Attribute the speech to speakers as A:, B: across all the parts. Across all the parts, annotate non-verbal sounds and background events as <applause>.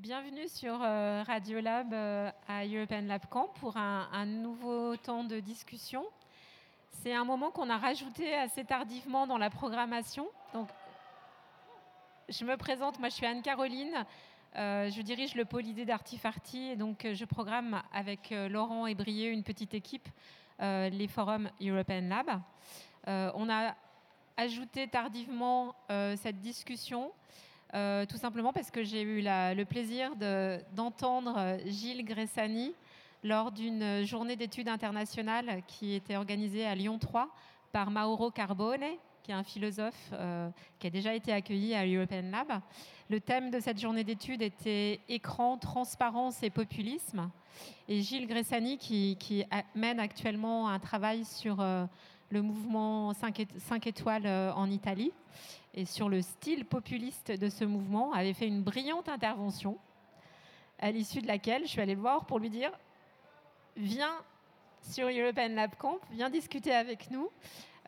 A: Bienvenue sur euh, Radiolab euh, à European Lab Camp pour un, nouveau temps de discussion. C'est un moment qu'on a rajouté assez tardivement dans la programmation. Donc, je me présente, moi je suis Anne-Caroline, euh, je dirige le pôle idée d'Artifarty et donc je programme avec Laurent et Brié une petite équipe les forums European Lab. on a ajouté tardivement cette discussion euh, tout simplement parce que j'ai eu le plaisir d'entendre euh, Gilles Gressani lors d'une journée d'études internationales qui était organisée à Lyon 3 par Mauro Carbone, qui est un philosophe euh, qui a déjà été accueilli à European Lab. Le thème de cette journée d'études était écran, transparence et populisme. Et Gilles Gressani, qui, mène actuellement un travail sur le mouvement 5, étoiles en Italie, et sur le style populiste de ce mouvement, avait fait une brillante intervention, à l'issue de laquelle je suis allée le voir pour lui dire Viens sur European Lab Camp, viens discuter avec nous.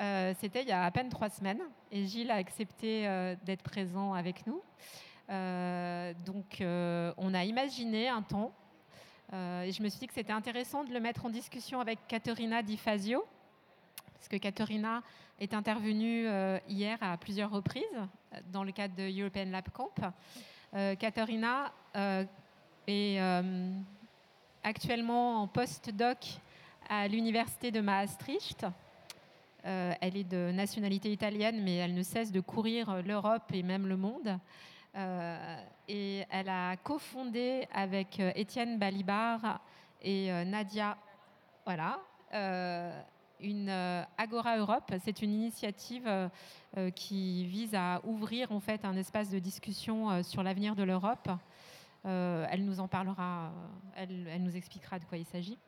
A: Euh, c'était il y a à peine trois semaines et Gilles a accepté euh, d'être présent avec nous. Euh, donc on a imaginé un temps et je me suis dit que c'était intéressant de le mettre en discussion avec Caterina Di Fazio, parce que Caterina est intervenue euh, hier à plusieurs reprises euh, dans le cadre de European Lab Camp. Euh, Caterina est actuellement en post-doc à l'université de Maastricht. elle est de nationalité italienne, mais elle ne cesse de courir l'Europe et même le monde. et elle a cofondé avec Étienne Balibar et Nadia, voilà, une euh, Agora Europe. C'est une initiative euh, euh, qui vise à ouvrir en fait un espace de discussion sur l'avenir de l'Europe. elle nous en parlera, elle, nous expliquera de quoi il s'agit.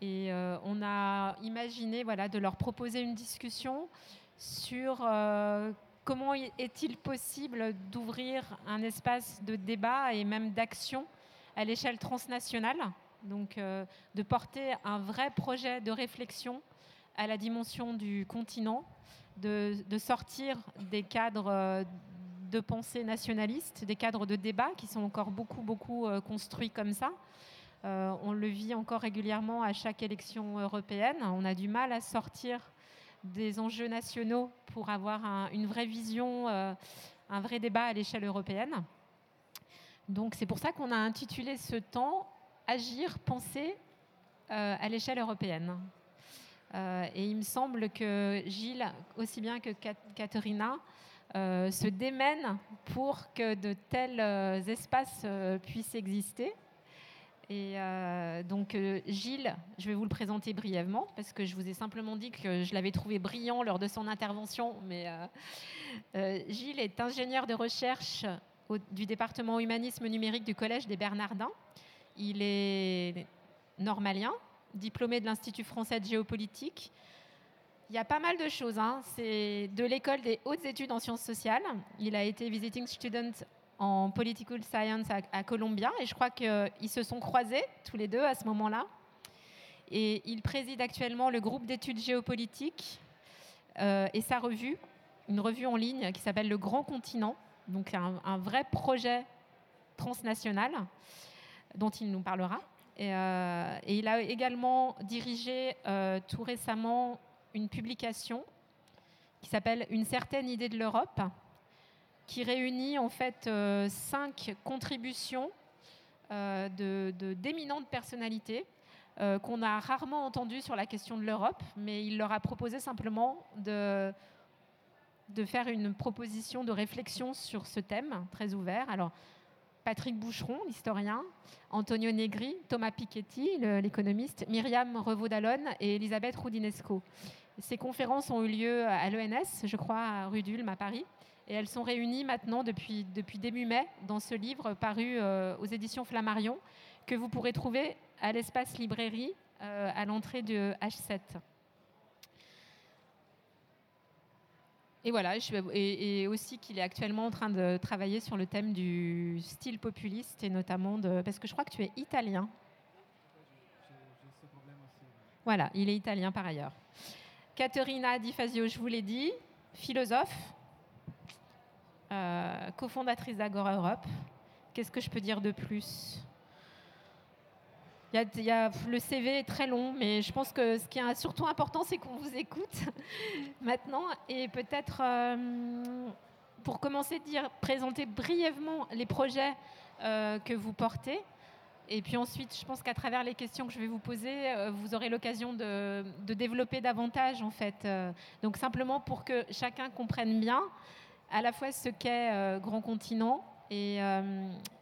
A: Et on a imaginé voilà, de leur proposer une discussion sur comment est-il possible d'ouvrir un espace de débat et même d'action à l'échelle transnationale, donc de porter un vrai projet de réflexion à la dimension du continent, de, sortir des cadres euh, de pensée nationaliste, des cadres de débat qui sont encore beaucoup, beaucoup euh, construits comme ça. Euh, on le vit encore régulièrement à chaque élection européenne. On a du mal à sortir des enjeux nationaux pour avoir une vraie vision, un vrai débat à l'échelle européenne. Donc c'est pour ça qu'on a intitulé ce temps Agir, penser à l'échelle européenne. Euh, et il me semble que Gilles, aussi bien que Katharina, euh, se démènent pour que de tels euh, espaces puissent exister. Et donc Gilles, je vais vous le présenter brièvement parce que je vous ai simplement dit que je l'avais trouvé brillant lors de son intervention. Mais Gilles est ingénieur de recherche du département humanisme numérique du Collège des Bernardins. Il est normalien, diplômé de l'Institut français de géopolitique. Il y a pas mal de choses. Hein. C'est de l'école des hautes études en sciences sociales. Il a été visiting student en political science à, Columbia et je crois qu'ils se sont croisés tous les deux à ce moment-là. Et il préside actuellement le groupe d'études géopolitiques euh, et sa revue, une revue en ligne qui s'appelle Le Grand Continent, donc un, un vrai projet transnational dont il nous parlera. Euh, et, il a également dirigé euh, tout récemment une publication qui s'appelle Une certaine idée de l'Europe, qui réunit en fait euh, cinq contributions de, d'éminentes personnalités qu'on a rarement entendues sur la question de l'Europe, mais il leur a proposé simplement de, de faire une proposition de réflexion sur ce thème très ouvert. Alors, Patrick Boucheron, l'historien, Antonio Negri, Thomas Piketty, l'économiste, Myriam Revaud-Dallon et Elisabeth Roudinesco. Ces conférences ont eu lieu à l'ENS, je crois, à rue d'Ulm, à Paris. Et elles sont réunies maintenant depuis, depuis début mai dans ce livre paru euh, aux éditions Flammarion, que vous pourrez trouver à l'espace librairie euh, à l'entrée de H7. Et voilà, et, aussi qu'il est actuellement en train de travailler sur le thème du style populiste et notamment de. Parce que je crois que tu es italien. Voilà, il est italien par ailleurs. Caterina Di Fazio, je vous l'ai dit, philosophe, euh, cofondatrice d'Agora Europe. qu'est-ce que je peux dire de plus? Le CV est très long, mais je pense que ce qui est surtout important, c'est qu'on vous écoute <laughs> maintenant. Et peut-être, euh, pour commencer, dire, présenter brièvement les projets euh, que vous portez. Et puis ensuite, je pense qu'à travers les questions que je vais vous poser, euh, vous aurez l'occasion de, de, développer davantage, en fait. donc simplement pour que chacun comprenne bien à la fois ce qu'est Grand Continent et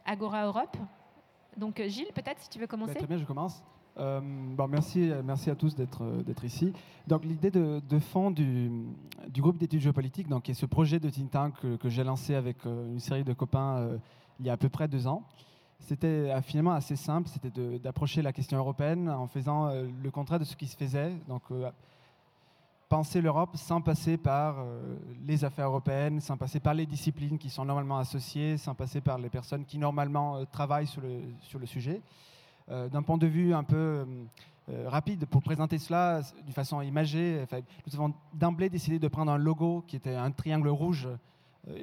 A: Agora Europe. Donc euh, Gilles, peut-être si tu veux commencer. Bah,
B: très bien, je commence. Euh, bon, merci, merci à tous d'être euh, ici. Donc l'idée de, fond du, groupe d'études géopolitiques, donc qui est ce projet de think tank que, j'ai lancé avec une série de copains il y a à peu près deux ans, c'était finalement assez simple, c'était d'approcher la question européenne en faisant le contraire de ce qui se faisait. Donc penser l'Europe sans passer par euh, les affaires européennes, sans passer par les disciplines qui sont normalement associées, sans passer par les personnes qui normalement euh, travaillent sur le, sur le sujet. Euh, d'un point de vue un peu rapide, pour présenter cela d'une façon imagée, nous avons d'emblée décidé de prendre un logo qui était un triangle rouge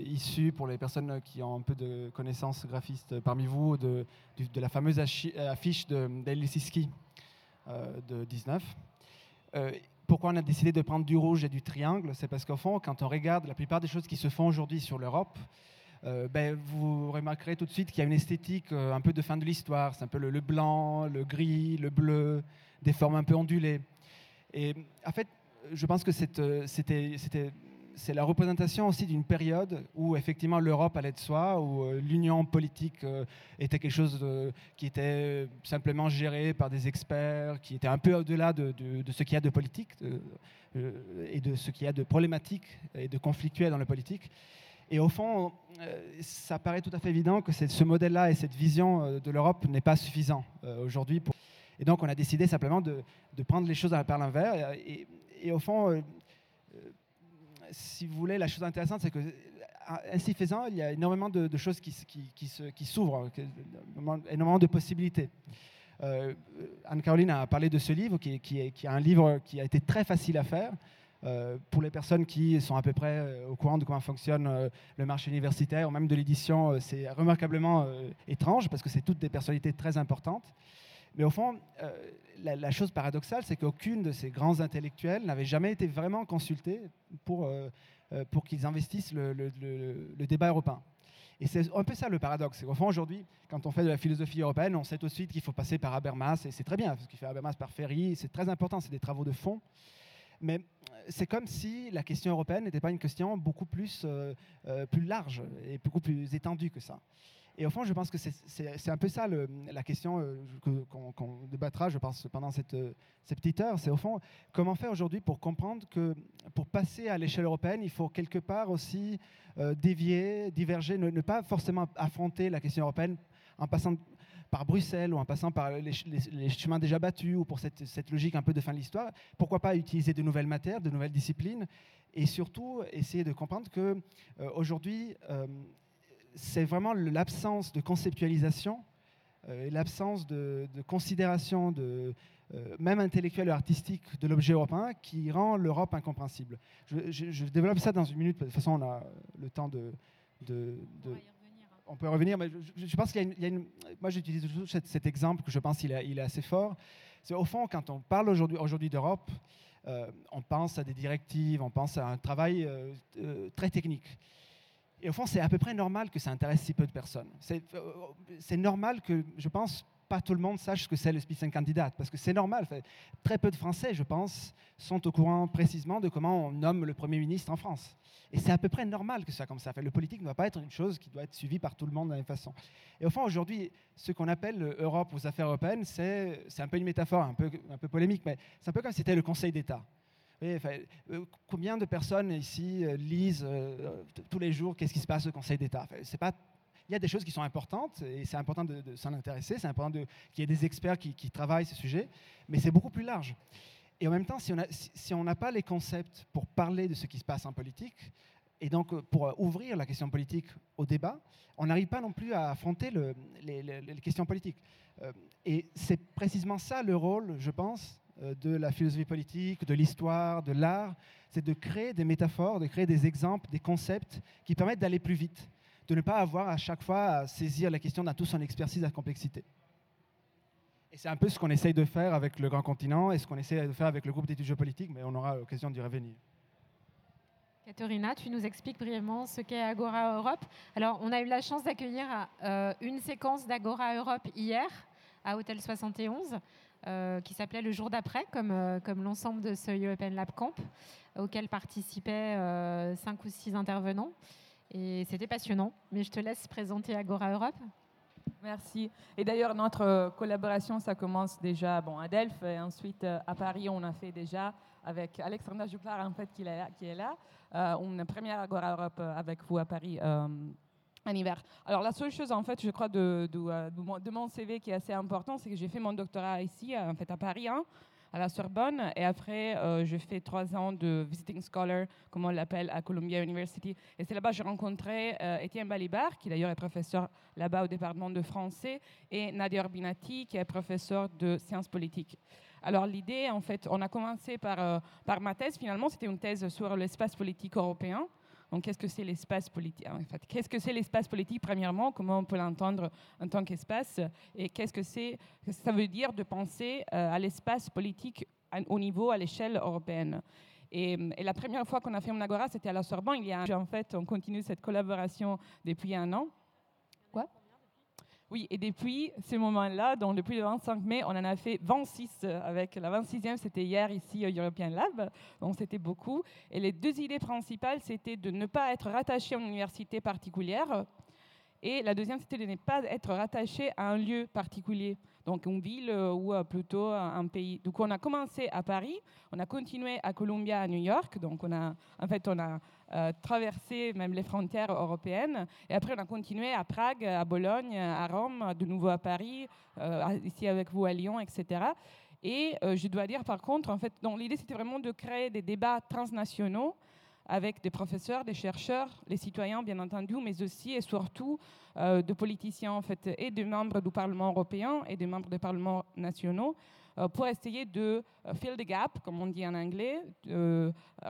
B: issu, pour les personnes qui ont un peu de connaissances graphistes parmi vous, de, de, la fameuse affiche de Siski de 19 pourquoi on a décidé de prendre du rouge et du triangle C'est parce qu'au fond, quand on regarde la plupart des choses qui se font aujourd'hui sur l'Europe, euh, ben, vous remarquerez tout de suite qu'il y a une esthétique euh, un peu de fin de l'histoire. C'est un peu le, blanc, le gris, le bleu, des formes un peu ondulées. Et en fait, je pense que euh, c'était c'est la représentation aussi d'une période où effectivement l'Europe allait de soi, où euh, l'union politique euh, était quelque chose qui était simplement géré par des experts, qui était un peu au-delà de, ce qu'il y a de politique euh, et de ce qu'il y a de problématique et de conflictuel dans la politique. Et au fond, ça paraît tout à fait évident que ce modèle-là et cette vision de l'Europe n'est pas suffisant aujourd'hui. Et donc on a décidé simplement de, prendre les choses par l'envers. Et, et, au fond, si vous voulez, la chose intéressante, c'est que ainsi faisant, il y a énormément de, choses qui, s'ouvrent, énormément de possibilités. Euh, Anne-Caroline a parlé de ce livre, qui, est, un livre qui a été très facile à faire. Euh, pour les personnes qui sont à peu près euh, au courant de comment fonctionne le marché universitaire ou même de l'édition, c'est remarquablement étrange parce que c'est toutes des personnalités très importantes. Mais au fond, la, chose paradoxale, c'est qu'aucune de ces grands intellectuels n'avait jamais été vraiment consultée pour, euh, euh, pour qu'ils investissent le, débat européen. Et c'est un peu ça le paradoxe. Au fond, aujourd'hui, quand on fait de la philosophie européenne, on sait tout de suite qu'il faut passer par Habermas, et c'est très bien, ce qu'il fait Habermas par Ferry, c'est très important, c'est des travaux de fond. Mais c'est comme si la question européenne n'était pas une question beaucoup plus, euh, plus large et beaucoup plus étendue que ça. Et au fond, je pense que c'est un peu ça la question euh, qu'on débattra, je pense, pendant cette, euh, cette petite heure. C'est au fond, comment faire aujourd'hui pour comprendre que pour passer à l'échelle européenne, il faut quelque part aussi euh, dévier, diverger, ne, pas forcément affronter la question européenne en passant par Bruxelles ou en passant par les, chemins déjà battus ou pour cette, logique un peu de fin de l'histoire. Pourquoi pas utiliser de nouvelles matières, de nouvelles disciplines et surtout essayer de comprendre que c'est vraiment l'absence de conceptualisation, euh, l'absence de, considération, de, euh, même intellectuelle ou artistique, de l'objet européen qui rend l'Europe incompréhensible. Je, développe ça dans une minute, de toute façon, on a le temps de. on, peut y revenir, mais je, pense qu'il y, a une. Moi, j'utilise toujours cet, exemple que je pense qu'il est, assez fort. C'est au fond, quand on parle aujourd'hui d'Europe, euh, on pense à des directives, on pense à un travail très technique. Et au fond, c'est à peu près normal que ça intéresse si peu de personnes. C'est euh, normal que, je pense, pas tout le monde sache ce que c'est le Spitzenkandidat, parce que c'est normal. Très peu de Français, je pense, sont au courant précisément de comment on nomme le Premier ministre en France. Et c'est à peu près normal que ça soit comme ça. le politique ne doit pas être une chose qui doit être suivie par tout le monde de la même façon. Et au fond, aujourd'hui, ce qu'on appelle l'Europe aux affaires européennes, c'est un peu une métaphore un peu, un peu polémique, mais c'est un peu comme si c'était le Conseil d'État. Euh, combien de personnes ici euh, lisent euh, tous les jours qu'est-ce qui se passe au Conseil d'État? Il y a des choses qui sont importantes et c'est important de, s'en intéresser, c'est important qu'il y ait des experts qui, travaillent ce sujet, mais c'est beaucoup plus large. Et en même temps, si on n'a pas les concepts pour parler de ce qui se passe en politique, et donc pour ouvrir la question politique au débat, on n'arrive pas non plus à affronter les, questions politiques. et c'est précisément ça le rôle, je pense, de la philosophie politique, de l'histoire, de l'art, c'est de créer des métaphores, de créer des exemples, des concepts qui permettent d'aller plus vite, de ne pas avoir à chaque fois à saisir la question dans toute son expertise la complexité. Et c'est un peu ce qu'on essaye de faire avec le Grand Continent et ce qu'on essaye de faire avec le groupe d'études géopolitiques, mais on aura l'occasion d'y revenir.
A: Katharina, tu nous expliques brièvement ce qu'est Agora Europe. Alors, on a eu la chance d'accueillir euh, une séquence d'Agora Europe hier à Hôtel 71, euh, qui s'appelait Le jour d'après, comme, euh, comme l'ensemble de ce European Lab Camp, auquel participaient cinq ou six intervenants. Et c'était passionnant. Mais je te laisse présenter Agora Europe.
C: Merci. Et d'ailleurs, notre collaboration, ça commence déjà bon, à Delphes et ensuite à Paris, on a fait déjà avec Alexandra Juclar, en fait, qui est là. Qui est là euh, une première Agora Europe euh, avec vous à Paris euh, Alors la seule chose en fait, je crois de, de, mon CV qui est assez important, c'est que j'ai fait mon doctorat ici, en fait à Paris, hein, à la Sorbonne, et après euh, je fais trois ans de visiting scholar, comme on l'appelle, à Columbia University. Et c'est là-bas que j'ai rencontré Étienne Balibar, qui d'ailleurs est professeur là-bas au département de français, et Nadia Orbinati, qui est professeur de sciences politiques. Alors l'idée, en fait, on a commencé par, euh, par ma thèse, finalement, c'était une thèse sur l'espace politique européen. Qu'est-ce que c'est l'espace politique? En fait, qu'est-ce que c'est l'espace politique Premièrement, comment on peut l'entendre en tant qu'espace? Et qu'est-ce que c'est? Ça veut dire de penser euh, à l'espace politique au niveau, à l'échelle européenne. Et, et, la première fois qu'on a fait un agora, c'était à la Sorbonne. Il y a en fait, on continue cette collaboration depuis un an. Oui, et depuis ce moment-là, donc depuis le 25 mai, on en a fait 26 euh, avec la 26e, c'était hier ici au European Lab, donc c'était beaucoup. Et les deux idées principales, c'était de ne pas être rattaché à une université particulière, et la deuxième, c'était de ne pas être rattaché à un lieu particulier, donc une ville euh, ou euh, plutôt un pays. Donc on a commencé à Paris, on a continué à Columbia, à New York. Donc on a, en fait, on a euh, traversé même les frontières européennes. Et après, on a continué à Prague, à Bologne, à Rome, de nouveau à Paris, ici avec vous à Lyon, etc. Et je dois dire par contre, en fait, l'idée c'était vraiment de créer des débats transnationaux avec des professeurs, des chercheurs, les citoyens bien entendu, mais aussi et surtout euh, de politiciens en fait, et de membres du Parlement européen et des membres des parlements nationaux euh, pour essayer de euh, fill the gap, comme on dit en anglais,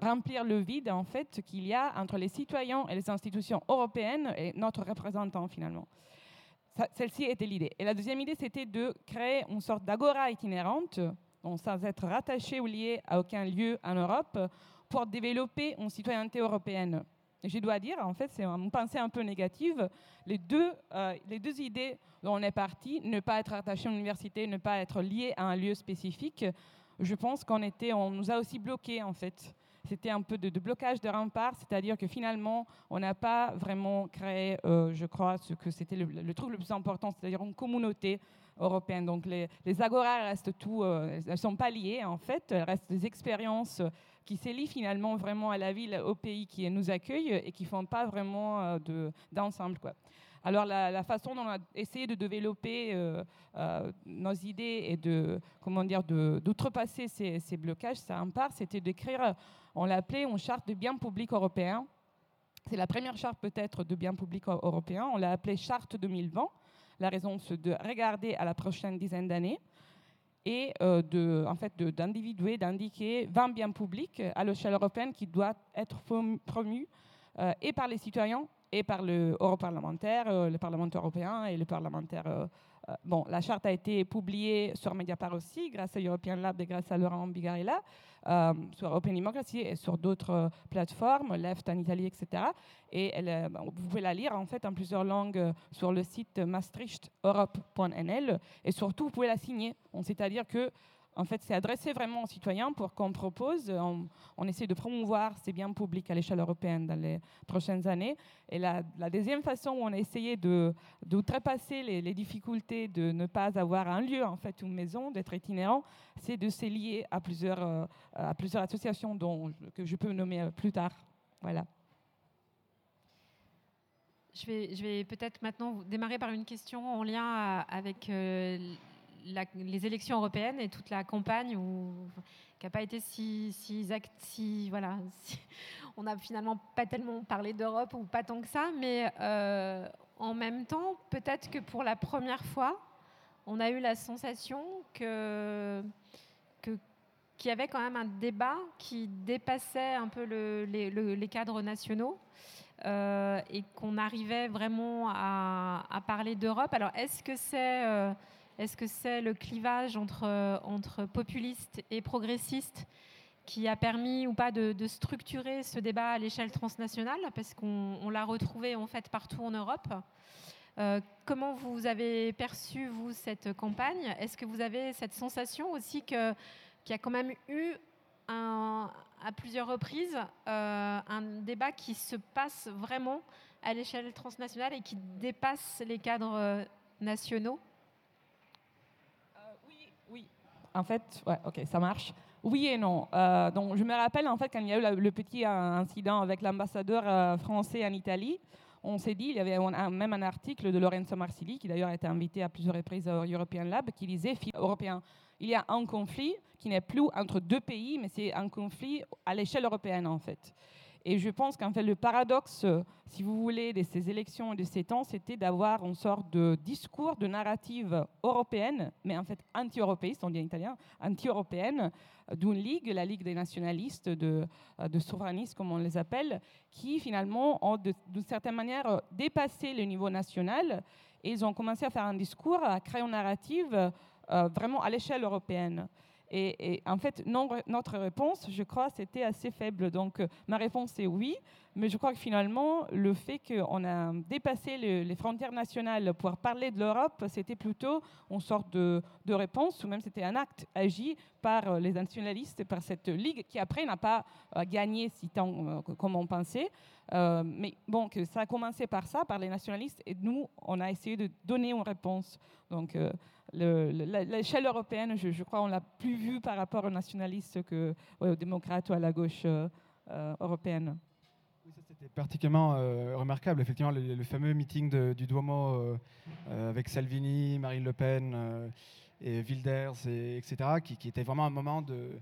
C: remplir le vide en fait qu'il y a entre les citoyens et les institutions européennes et notre représentant finalement. Celle-ci était l'idée. Et la deuxième idée, c'était de créer une sorte d'agora itinérante, sans être rattaché ou lié à aucun lieu en Europe, pour développer une citoyenneté européenne. Je dois dire, en fait, c'est une pensée un peu négative. Les deux, euh, les deux idées dont on est parti, ne pas être attaché à l'université, ne pas être lié à un lieu spécifique, je pense qu'on était, on nous a aussi bloqués, en fait. C'était un peu de, blocage de rempart, c'est-à-dire que finalement, on n'a pas vraiment créé, euh, je crois, ce que c'était le, le, truc le plus important, c'est-à-dire une communauté européenne. Donc les, les agoras restent tout, euh, elles ne sont pas liées, en fait, elles restent des expériences qui s'élient finalement vraiment à la ville, au pays qui nous accueille et qui ne font pas vraiment euh, d'ensemble. quoi. Alors la, façon dont on a essayé de développer euh, euh, nos idées et d'outrepasser ces, blocages, ça en part, c'était d'écrire, on l'appelait une charte de bien public européen. C'est la première charte peut-être de bien public européen. On l'a appelée charte 2020. La raison, c'est de regarder à la prochaine dizaine d'années et euh, de, en fait, d'individuer, d'indiquer 20 biens publics à l'échelle européenne qui doivent être promus euh, et par les citoyens et par le parlementaire, euh, le Parlement européen et le parlementaire bon, la charte a été publiée sur Mediapart aussi, grâce à European Lab et grâce à Laurent Bigarella, sur Open Democracy et sur d'autres euh, plateformes, Left en Italie, etc. Et elle, vous pouvez la lire en fait en plusieurs langues sur le site maastrichteurope.nl et surtout vous pouvez la signer. C'est-à-dire que en fait, c'est adressé vraiment aux citoyens pour qu'on propose, on, essaie de promouvoir ces biens publics à l'échelle européenne dans les prochaines années. Et la, deuxième façon où on a essayé de, d'outrepasser les, difficultés de ne pas avoir un lieu, en fait, une maison, d'être itinérant, c'est de se lier à plusieurs, euh, associations dont, que je peux nommer plus tard. Voilà.
A: Je vais, peut-être maintenant démarrer par une question en lien avec euh, les élections européennes et toute la campagne où, qui n'a pas été si, si, si voilà, <laughs> on n'a finalement pas tellement parlé d'Europe ou pas tant que ça, mais euh, en même temps, peut-être que pour la première fois, on a eu la sensation que, qu'il y avait quand même un débat qui dépassait un peu le, les, les, cadres nationaux et qu'on arrivait vraiment à, parler d'Europe. Alors, est-ce que c'est est-ce que c'est le clivage entre, entre populistes et progressistes qui a permis ou pas de, structurer ce débat à l'échelle transnationale, parce qu'on l'a retrouvé en fait partout en Europe. Euh, comment vous avez perçu, vous, cette campagne? Est-ce que vous avez cette sensation aussi qu'il y a quand même eu à plusieurs reprises euh, un débat qui se passe vraiment à l'échelle transnationale et qui dépasse les cadres euh, nationaux
C: Oui, oui. En fait, ouais, ok, ça marche. Oui et non. donc, je me rappelle en fait quand il y a eu le petit incident avec l'ambassadeur français en Italie on s'est dit, il y avait même un article de Lorenzo Marsili, qui d'ailleurs a été invité à plusieurs reprises au European Lab, qui disait, européen, il y a un conflit qui n'est plus entre deux pays, mais c'est un conflit à l'échelle européenne en fait. Et je pense qu'en fait, le paradoxe, si vous voulez, de ces élections et de ces temps, c'était d'avoir une sorte de discours, de narrative européenne, mais en fait anti-européiste, on dit en italien, anti-européenne, d'une ligue, la Ligue des nationalistes, de, de souverainistes, comme on les appelle, qui finalement ont d'une certaine manière dépassé le niveau national et ils ont commencé à faire un discours, à créer une narrative euh, vraiment à l'échelle européenne. Et, en fait, notre réponse, je crois, c'était assez faible. Donc, euh, ma réponse est oui. Mais je crois que finalement, le fait qu'on a dépassé les frontières nationales pour parler de l'Europe, c'était plutôt une sorte de, réponse, ou même c'était un acte agi par euh, les nationalistes, par cette ligue qui après n'a pas euh, gagné si tant comme on pensait. mais bon, ça a commencé par ça, par les nationalistes, et nous, on a essayé de donner une réponse. Donc, l'échelle européenne, je, crois, on l'a plus vu par rapport aux nationalistes que aux démocrates ou à la gauche euh, euh, européenne.
B: C'était particulièrement euh, remarquable. Effectivement, le, fameux meeting du Duomo avec Salvini, Marine Le Pen et Wilders, et, etc., qui, était vraiment un moment de,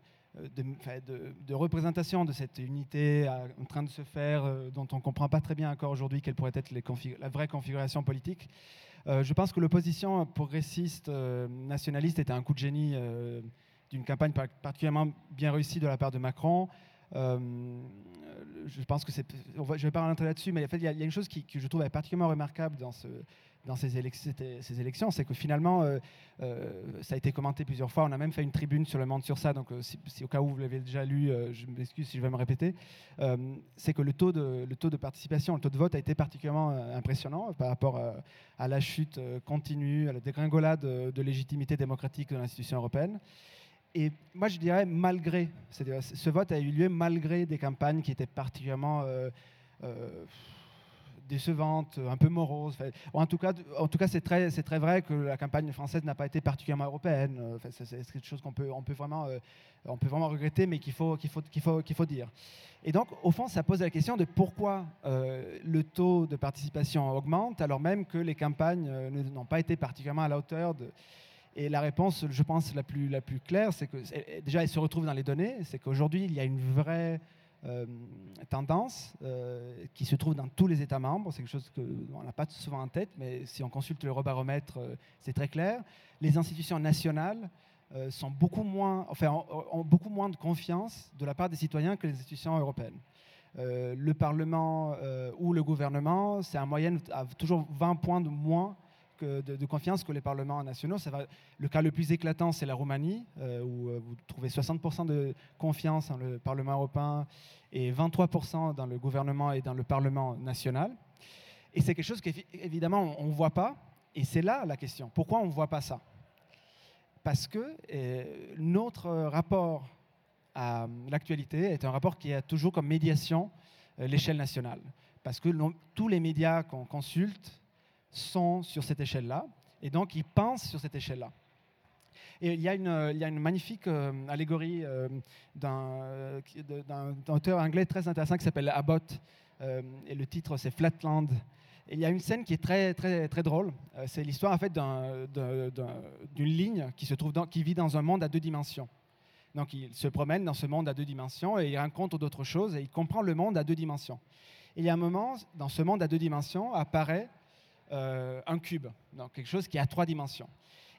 B: représentation de cette unité en train de se faire, dont on ne comprend pas très bien encore aujourd'hui quelle pourrait être la vraie configuration politique. Euh, je pense que l'opposition progressiste euh, nationaliste était un coup de génie euh, d'une campagne particulièrement bien réussie de la part de Macron. Je pense que. Je vais pas rentrer là-dessus, mais en fait, il y, a une chose qui, que je trouve particulièrement remarquable dans ce, dans ces, élections, c'est que finalement, euh, euh, ça a été commenté plusieurs fois. On a même fait une tribune sur le monde sur ça. Donc, euh, au cas où vous l'avez déjà lu, je m'excuse si je vais me répéter. c'est que le taux de participation, le taux de vote a été particulièrement impressionnant par rapport à, la chute continue, à la dégringolade de, légitimité démocratique de l'institution européenne. Et moi, je dirais malgré, ce vote a eu lieu malgré des campagnes qui étaient particulièrement décevante, un peu morose. En tout cas, c'est très, vrai que la campagne française n'a pas été particulièrement européenne. Euh, c'est quelque chose qu'on peut, vraiment, euh, regretter, mais qu'il faut, qu'il faut, dire. Et donc, au fond, ça pose la question de pourquoi euh, le taux de participation augmente alors même que les campagnes n'ont pas été particulièrement à la hauteur de... Et la réponse, je pense, la plus, la plus claire, c'est que déjà, elle se retrouve dans les données, c'est qu'aujourd'hui, il y a une vraie euh, tendance euh, qui se trouve dans tous les États membres. C'est quelque chose qu'on n'a pas souvent en tête, mais si on consulte l'eurobaromètre, euh, c'est très clair. Les institutions nationales ont, beaucoup moins de confiance de la part des citoyens que les institutions européennes. le Parlement ou le gouvernement, c'est en moyenne toujours 20 points de moins de, confiance que les parlements nationaux. Ça va, le cas le plus éclatant, c'est la Roumanie, euh, où euh, vous trouvez 60% de confiance dans le Parlement européen et 23% dans le gouvernement et dans le Parlement national. Et c'est quelque chose qu'évidemment on ne voit pas. Et c'est là la question. Pourquoi on ne voit pas ça? Parce que euh, notre rapport à l'actualité est un rapport qui a toujours comme médiation l'échelle nationale. Parce que tous les médias qu'on consulte sont sur cette échelle-là, et donc ils pensent sur cette échelle-là. Et il y a une, il y a une magnifique euh, allégorie euh, d'un auteur anglais très intéressant qui s'appelle Abbott, euh, et le titre c'est Flatland. Et il y a une scène qui est très, très, très drôle. c'est l'histoire en fait d'une ligne qui, se trouve dans, qui vit dans un monde à deux dimensions. Donc il se promène dans ce monde à deux dimensions et il rencontre d'autres choses et il comprend le monde à deux dimensions. Et il y a un moment, dans ce monde à deux dimensions, apparaît un cube, donc quelque chose qui a trois dimensions.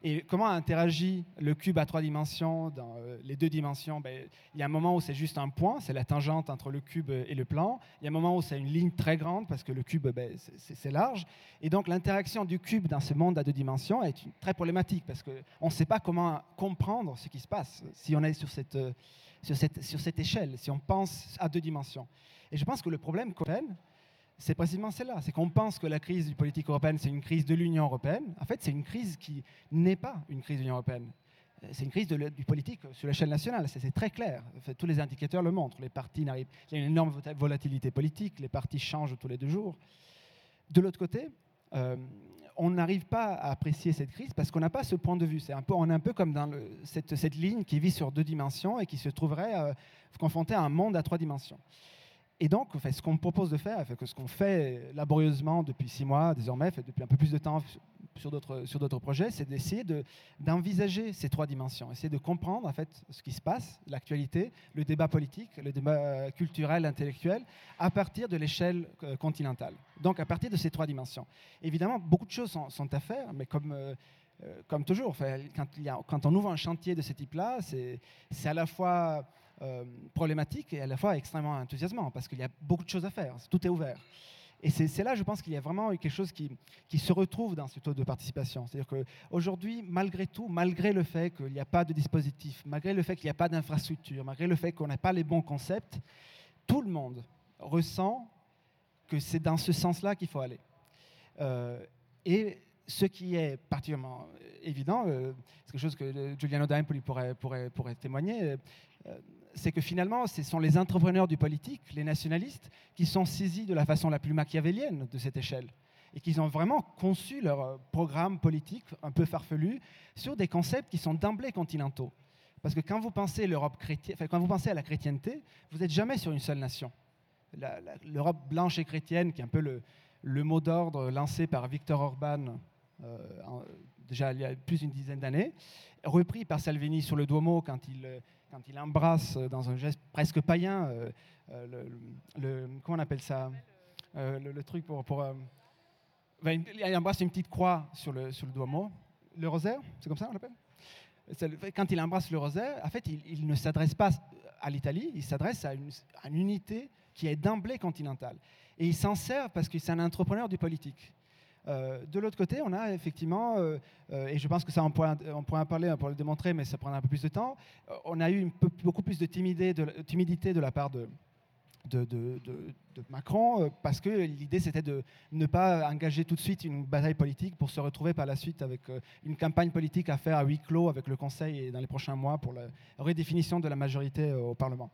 B: Et comment interagit le cube à trois dimensions dans euh, les deux dimensions? Ben, Il y a un moment où c'est juste un point, c'est la tangente entre le cube et le plan. Il y a un moment où c'est une ligne très grande parce que le cube, ben, c'est large. Et donc l'interaction du cube dans ce monde à deux dimensions est très problématique parce qu'on ne sait pas comment comprendre ce qui se passe si on est sur cette, euh, sur cette, sur cette échelle, si on pense à deux dimensions. Et je pense que le problème qu'on c'est précisément celle-là. C'est qu'on pense que la crise du politique européenne, c'est une crise de l'Union européenne. En fait, c'est une crise qui n'est pas une crise de l'Union européenne. C'est une crise du politique sur l'échelle nationale. C'est très clair. tous les indicateurs le montrent. Les partis n'arrivent. Il y a une énorme volatilité politique. Les partis changent tous les deux jours. De l'autre côté, euh, on n'arrive pas à apprécier cette crise parce qu'on n'a pas ce point de vue. C'est un peu, on est un peu comme dans cette, cette, ligne qui vit sur deux dimensions et qui se trouverait euh, confrontée à un monde à trois dimensions. Et donc, ce qu'on propose de faire, ce qu'on fait laborieusement depuis six mois, désormais, fait depuis un peu plus de temps sur d'autres, projets, c'est d'essayer de, d'envisager ces trois dimensions, essayer de comprendre en fait ce qui se passe, l'actualité, le débat politique, le débat culturel, intellectuel, à partir de l'échelle euh, continentale. Donc, à partir de ces trois dimensions. Évidemment, beaucoup de choses sont, à faire, mais comme euh, euh, comme toujours, quand, il y a, quand, on ouvre un chantier de ce type-là, c'est, c'est à la fois euh, problématique et à la fois extrêmement enthousiasmant parce qu'il y a beaucoup de choses à faire, tout est ouvert. Et c'est là, je pense qu'il y a vraiment quelque chose qui, qui, se retrouve dans ce taux de participation. C'est-à-dire qu'aujourd'hui, malgré tout, malgré le fait qu'il n'y a pas de dispositif, malgré le fait qu'il n'y a pas d'infrastructure, malgré le fait qu'on n'a pas les bons concepts, tout le monde ressent que c'est dans ce sens-là qu'il faut aller. Euh, et ce qui est particulièrement évident, euh, c'est quelque chose que Giuliano D'Empoli pourrait, pourrait, pourrait témoigner, c'est que finalement, ce sont les entrepreneurs du politique, les nationalistes, qui sont saisis de la façon la plus machiavélienne de cette échelle et qu'ils ont vraiment conçu leur euh, programme politique un peu farfelu sur des concepts qui sont d'emblée continentaux. Parce que quand vous pensez quand vous pensez à la chrétienté, vous n'êtes jamais sur une seule nation. L'Europe blanche et chrétienne, qui est un peu le, mot d'ordre lancé par Viktor Orban euh, déjà il y a plus d'une dizaine d'années, repris par Salvini sur le Duomo quand il euh, quand il embrasse euh, dans un geste presque païen, euh, euh, le, comment on appelle ça le, truc pour... ben, il embrasse une petite croix sur le, le Duomo. Le rosaire, c'est comme ça on l'appelle? Quand il embrasse le rosaire, en fait, il, ne s'adresse pas à l'Italie, il s'adresse à à une unité qui est d'emblée continentale. Et il s'en sert parce que c'est un entrepreneur du politique. Euh, de l'autre côté, on a effectivement, euh, euh, et je pense que ça on pourrait, on pourrait en pour le démontrer, mais ça prendra un peu plus de temps, on a eu beaucoup plus de timidité de, timidité de la part de, de, Macron, parce que l'idée c'était de ne pas engager tout de suite une bataille politique pour se retrouver par la suite avec une campagne politique à faire à huis clos avec le Conseil et dans les prochains mois pour la redéfinition de la majorité au Parlement.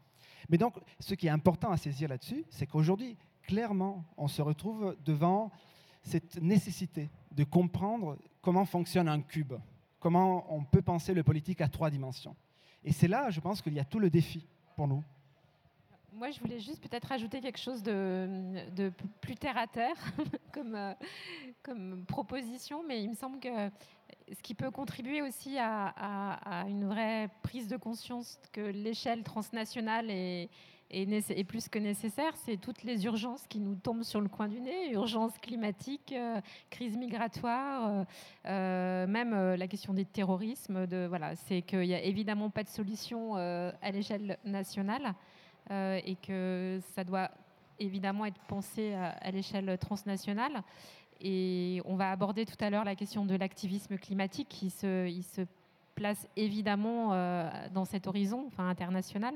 B: Mais donc, ce qui est important à saisir là-dessus, c'est qu'aujourd'hui, clairement, on se retrouve devant cette nécessité de comprendre comment fonctionne un cube, comment on peut penser le politique à trois dimensions. Et c'est là, je pense, qu'il y a tout le défi pour nous.
A: Moi, je voulais juste peut-être ajouter quelque chose de, plus terre à terre <laughs> comme, euh, comme proposition, mais il me semble que ce qui peut contribuer aussi à une vraie prise de conscience que l'échelle transnationale est, est, plus que nécessaire, c'est toutes les urgences qui nous tombent sur le coin du nez, urgence climatique, euh, crise migratoire, euh, euh, même la question des terrorismes. Voilà, c'est qu'il n'y a évidemment pas de solution à l'échelle nationale et que ça doit évidemment être pensé à, l'échelle transnationale. Et on va aborder tout à l'heure la question de l'activisme climatique qui se, se place évidemment dans cet horizon enfin, international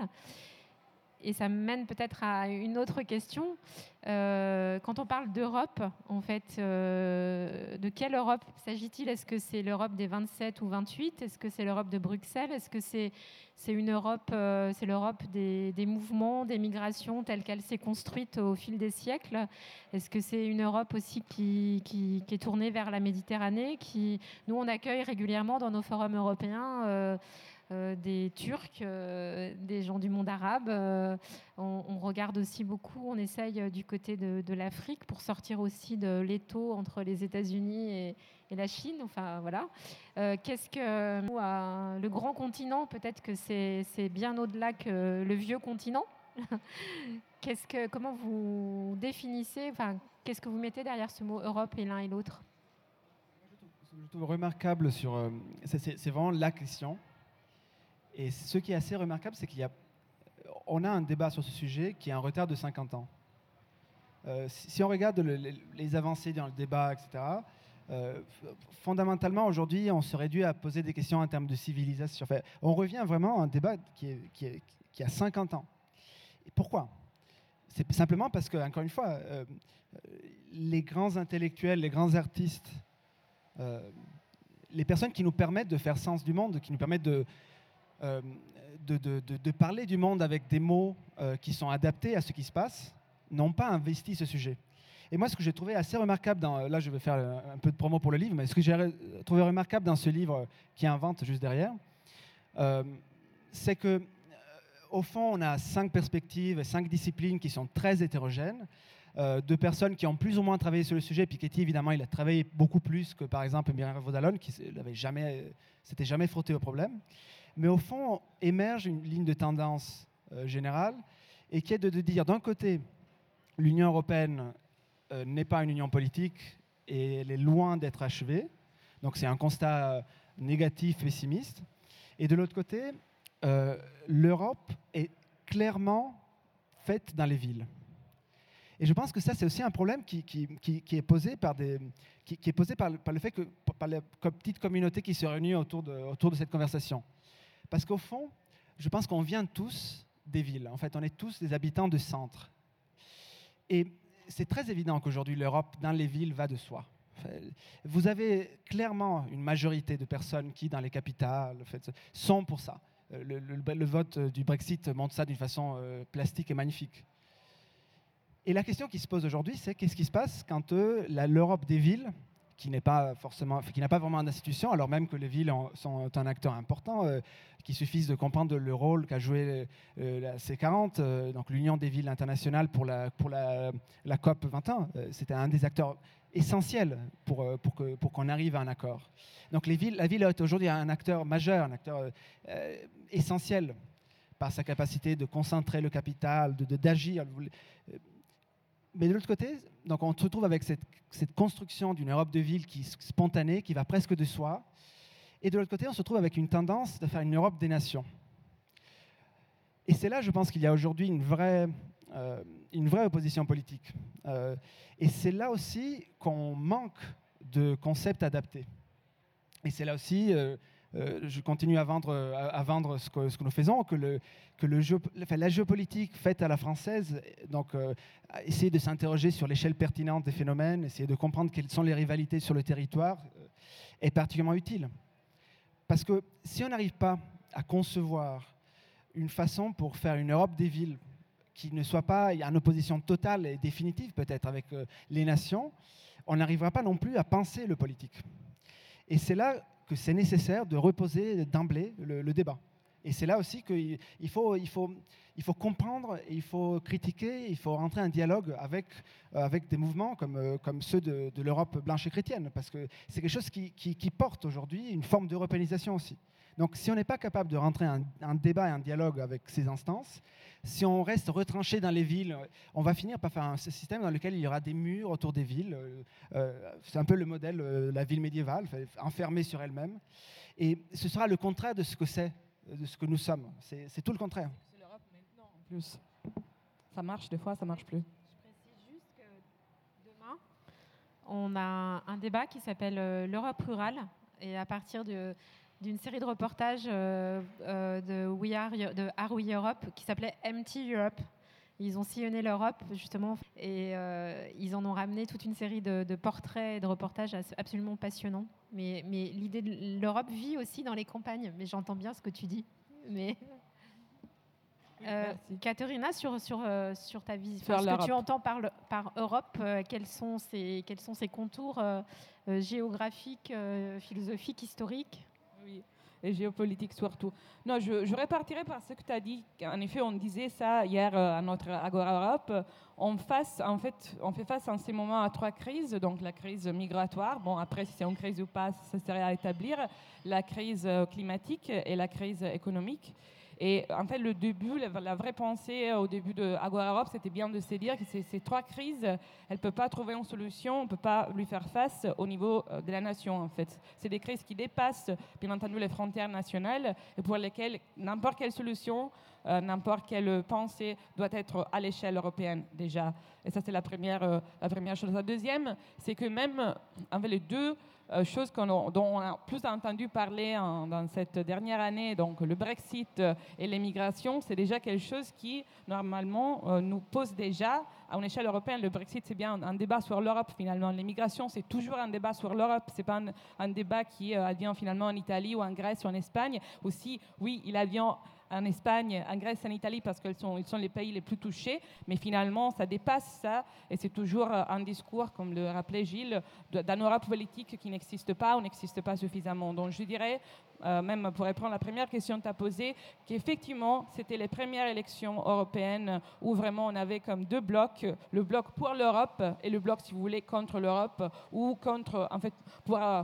A: et ça mène peut-être à une autre question. Euh, quand on parle d'Europe, en fait, euh, de quelle Europe s'agit-il? Est-ce que c'est l'Europe des 27 ou 28 Est-ce que c'est l'Europe de Bruxelles? Est-ce que c'est une Europe, euh, c'est l'Europe des, mouvements, des migrations telle qu'elle s'est construite au fil des siècles? Est-ce que c'est une Europe aussi qui, qui, est tournée vers la Méditerranée? Qui, Nous, on accueille régulièrement dans nos forums européens des Turcs, euh, des gens du monde arabe. Euh, on, regarde aussi beaucoup, on essaye du côté de, l'Afrique pour sortir aussi de l'étau entre les États-Unis et, la Chine. Enfin voilà. Qu'est-ce que le grand continent Peut-être que c'est bien au-delà que le vieux continent. <laughs> qu'est-ce que, comment vous définissez Enfin, qu'est-ce que vous mettez derrière ce mot Europe et l'un et l'autre?
B: Trouve remarquable sur. euh, c'est vraiment la question. Et ce qui est assez remarquable, c'est qu'il y a. On a un débat sur ce sujet qui a un retard de 50 ans. Euh, si, on regarde le- le- les avancées dans le débat, etc., euh, fondamentalement, aujourd'hui, on se réduit à poser des questions en termes de civilisation. On revient vraiment à un débat qui, est- est- a 50 ans. Pourquoi? C'est simplement parce que, encore une fois, euh, les grands intellectuels, les grands artistes, les personnes qui nous permettent de faire sens du monde, qui nous permettent de, euh, de, parler du monde avec des mots euh, qui sont adaptés à ce qui se passe, n'ont pas investi ce sujet. Et moi, ce que j'ai trouvé assez remarquable, dans, là je vais faire euh, un peu de promo pour le livre, mais ce que j'ai trouvé remarquable dans ce livre qui invente juste derrière, euh, c'est que, euh, au fond, on a cinq perspectives cinq disciplines qui sont très hétérogènes, euh, de personnes qui ont plus ou moins travaillé sur le sujet. Piketty, évidemment, il a travaillé beaucoup plus que, par exemple, Myriam Vaudalon, qui n'avait s'était jamais frotté au problème. Mais au fond, émerge une ligne de tendance euh, générale et qui est de, dire, d'un côté, l'Union européenne euh, n'est pas une union politique et elle est loin d'être achevée. Donc c'est un constat euh, négatif, pessimiste. Et de l'autre côté, l'Europe est clairement faite dans les villes. Et je pense que ça, c'est aussi un problème qui, est posé par, le- fait que la petite communauté qui se réunit autour de cette conversation. Parce qu'au fond, je pense qu'on vient tous des villes. En fait, on est tous des habitants de centre. Et c'est très évident qu'aujourd'hui, l'Europe, dans les villes, va de soi. Vous avez clairement une majorité de personnes qui, dans les capitales, sont pour ça. Le, vote du Brexit montre ça d'une façon euh, plastique et magnifique. Et la question qui se pose aujourd'hui, c'est qu'est-ce qui se passe quand euh, l'Europe des villes, qui n'est pas forcément, qui n'a pas vraiment d'institution, alors même que les villes sont un acteur important, euh, qu'il suffise de comprendre le rôle qu'a joué euh, la C40, euh, donc l'Union des villes internationales pour la, pour la, la COP 21. euh, C'était un des acteurs essentiels pour, euh, pour que- pour qu'on arrive à un accord. Donc les villes, la ville est aujourd'hui un acteur majeur, un acteur euh, euh, essentiel par sa capacité de concentrer le capital, de- d'agir. Mais de l'autre côté, donc on se retrouve avec cette, construction d'une Europe de ville qui est spontanée, qui va presque de soi. Et de l'autre côté, on se trouve avec une tendance de faire une Europe des nations. Et c'est là, je pense qu'il y a aujourd'hui une vraie, euh, opposition politique. Euh, et c'est là aussi qu'on manque de concepts adaptés. Et c'est là aussi, euh, euh, je continue à vendre, ce, que, nous faisons, que, la géopolitique faite à la française, donc euh, essayer de s'interroger sur l'échelle pertinente des phénomènes, essayer de comprendre quelles sont les rivalités sur le territoire, euh, est particulièrement utile. Parce que si on n'arrive pas à concevoir une façon pour faire une Europe des villes qui ne soit pas en opposition totale et définitive peut-être avec les nations, on n'arrivera pas non plus à penser le politique. Et c'est là que c'est nécessaire de reposer d'emblée le, débat. Et c'est là aussi qu'il il faut, comprendre, il faut critiquer, il faut rentrer en dialogue avec, euh, avec des mouvements comme, euh, comme ceux de, l'Europe blanche et chrétienne, parce que c'est quelque chose qui, qui- qui porte aujourd'hui une forme d'européanisation aussi. Donc si on n'est pas capable de rentrer en, en débat et en dialogue avec ces instances, si on reste retranché dans les villes, on va finir par faire un système dans lequel il y aura des murs autour des villes. euh, euh, c'est un peu le modèle euh, de la ville médiévale, enfermée sur elle-même. Et ce sera le contraire de ce que c'est, de ce que nous sommes. C'est c'est tout le contraire.
C: C'est l'Europe maintenant en plus. Ça marche des fois, ça marche plus.
A: Je précise juste que demain, on a un débat qui s'appelle euh, l'Europe rurale. Et à partir de- d'une série de reportages euh, euh, de, We Are, Eu- de Are We Europe qui s'appelait Empty Europe. Ils ont sillonné l'Europe, justement, et euh, ils en ont ramené toute une série de, de portraits et de reportages absolument passionnants. Mais, mais l'idée de l'Europe vit aussi dans les campagnes. Mais j'entends bien ce que tu dis. Mais euh. Katharina, sur, sur, sur ta vision,
C: Sur
A: ce que tu entends par, le- par Europe, euh, quels, sont ses, quels sont ses contours euh, géographiques, euh, philosophiques, historiques?
C: Oui, et géopolitique surtout. Non, je, je par ce que tu as dit. En effet, on disait ça hier euh, à notre Agora Europe. On, face, en fait, on fait face en ces moments à trois crises. Donc la crise migratoire, bon après si c'est une crise ou pas, ça serait à établir. La crise euh, climatique et la crise économique. Et en fait, le début, la, vraie pensée au début de Agora Europe, c'était bien de se dire que ces, trois crises, elle ne peut pas trouver une solution, on ne peut pas lui faire face au niveau de la nation, en fait. C'est des crises qui dépassent, bien entendu, les frontières nationales et pour lesquelles n'importe quelle solution euh, n'importe quelle pensée doit être à l'échelle européenne déjà. Et ça, c'est la première, euh, la première chose. La deuxième, c'est que même avec les deux euh, choses dont on a plus entendu parler dans cette dernière année, donc le Brexit et l'immigration, c'est déjà quelque chose qui, normalement, nous pose déjà à une échelle européenne. Le Brexit, c'est bien un, débat sur l'Europe, finalement. L'immigration, c'est toujours un débat sur l'Europe. Ce n'est pas un, débat qui advient finalement en Italie ou en Grèce ou en Espagne. Aussi, oui, il advient en Espagne, en Grèce, en Italie, parce qu'ils sont, ils sont les pays les plus touchés. Mais finalement, ça dépasse ça. Et c'est toujours euh, un discours, comme le rappelait Gilles, d'un Europe politique qui n'existe pas ou n'existe pas suffisamment. Donc je dirais, euh, même pour répondre à la première question que tu as posée, qu'effectivement, c'était les premières élections européennes où vraiment on avait comme deux blocs, le bloc pour l'Europe et le bloc, si vous voulez, contre l'Europe, ou contre, en fait, pour... Euh,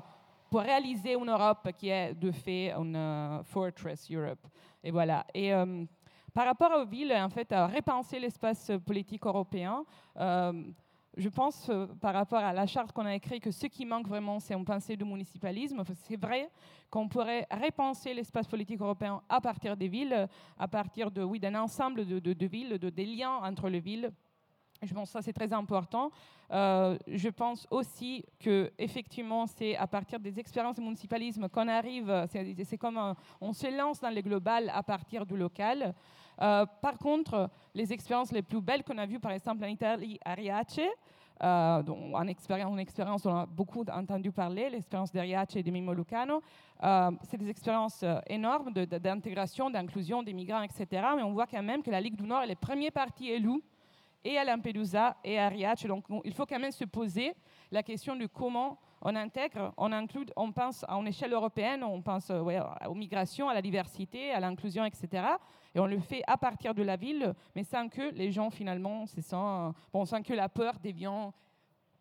C: pour réaliser une Europe qui est de fait une fortress Europe. Et voilà. Et euh, par rapport aux villes, en fait, à repenser l'espace politique européen, euh, je pense, euh, par rapport à la charte qu'on a écrite, que ce qui manque vraiment, c'est une pensée du municipalisme. C'est vrai qu'on pourrait repenser l'espace politique européen à partir des villes, à partir de, oui, d'un ensemble de, de, villes, de, des liens entre les villes je pense que ça, c'est très important. Euh, je pense aussi que effectivement, c'est à partir des expériences de municipalisme qu'on arrive, c'est comme on se lance dans le global à partir du local. Euh, par contre, les expériences les plus belles qu'on a vues, par exemple en Italie, à Riace, euh, dont, en expérience, on a beaucoup entendu parler, l'expérience de Riace et de Mimo Lucano. Euh, c'est des expériences énormes d'intégration, d'inclusion des migrants, etc. Mais on voit quand même que la Ligue du Nord est le premier parti élu et à Lampedusa et à Riace. Donc, il faut quand même se poser la question de comment on intègre, on inclut, on pense à une échelle européenne, on pense euh, aux migrations, à la diversité, à l'inclusion, etc. Et on le fait à partir de la ville, mais sans que les gens finalement se sentent, bon, sans que la peur devienne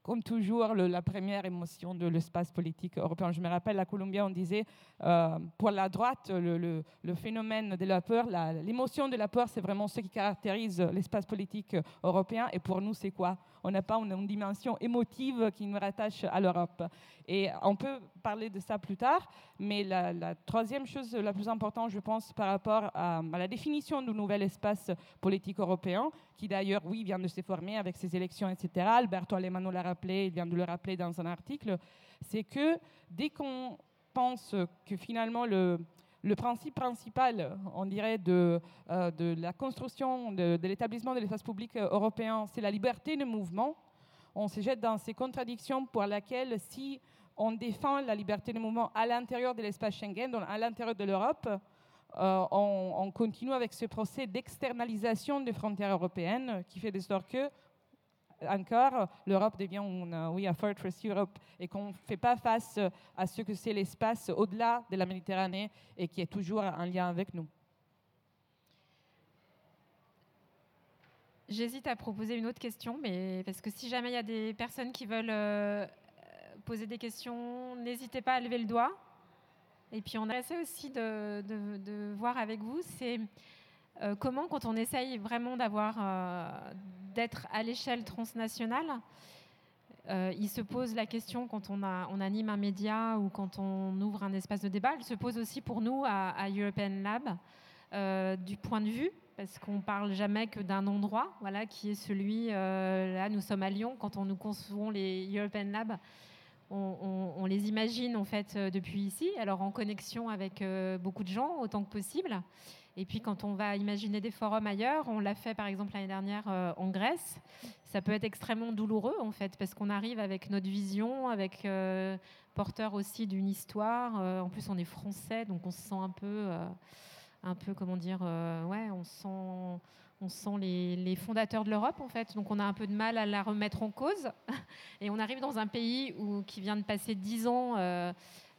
C: comme toujours, la première émotion de l'espace politique européen. Je me rappelle, la Colombie, on disait, euh, pour la droite, le, phénomène de la peur, l'émotion de la peur, c'est vraiment ce qui caractérise l'espace politique européen. Et pour nous, c'est quoi? On n'a pas une, dimension émotive qui nous rattache à l'Europe. Et on peut parler de ça plus tard, mais la, troisième chose la plus importante, je pense, par rapport à, la définition du nouvel espace politique européen, qui d'ailleurs, oui, vient de se former avec ces élections, etc. Alberto Alemano l'a rappelé, il vient de le rappeler dans un article, c'est que dès qu'on pense que finalement le, le principe principal, on dirait, de, euh, la construction, de, l'établissement de l'espace public euh, européen, c'est la liberté de mouvement, on se jette dans ces contradictions pour lesquelles, si on défend la liberté de mouvement à l'intérieur de l'espace Schengen, donc à l'intérieur de l'Europe, euh, on, continue avec ce procès d'externalisation des frontières européennes qui fait de sorte que, encore, l'Europe devient une, oui, fortress Europe et qu'on ne fait pas face à ce que c'est l'espace au-delà de la Méditerranée et qui est toujours en lien avec nous.
A: J'hésite à proposer une autre question, mais parce que si jamais il y a des personnes qui veulent euh, poser des questions, n'hésitez pas à lever le doigt. Et puis on a essayé aussi de, voir avec vous, c'est euh, comment quand on essaye vraiment d'avoir, euh, d'être à l'échelle transnationale, euh, il se pose la question quand on, anime un média ou quand on ouvre un espace de débat, elle se pose aussi pour nous à, European Lab du point de vue, parce qu'on parle jamais que d'un endroit, voilà, qui est celui, là nous sommes à Lyon, quand on nous concevons les European Lab, on, les imagine en fait euh, depuis ici, alors en connexion avec euh, beaucoup de gens autant que possible. Et puis quand on va imaginer des forums ailleurs, on l'a fait par exemple l'année dernière euh, en Grèce, ça peut être extrêmement douloureux en fait, parce qu'on arrive avec notre vision, avec porteur aussi d'une histoire. en plus on est français, donc on se sent un peu, un peu comment dire, ouais, on sent on sent les, fondateurs de l'Europe, en fait. Donc, on a un peu de mal à la remettre en cause. <laughs> Et on arrive dans un pays où, qui vient de passer dix ans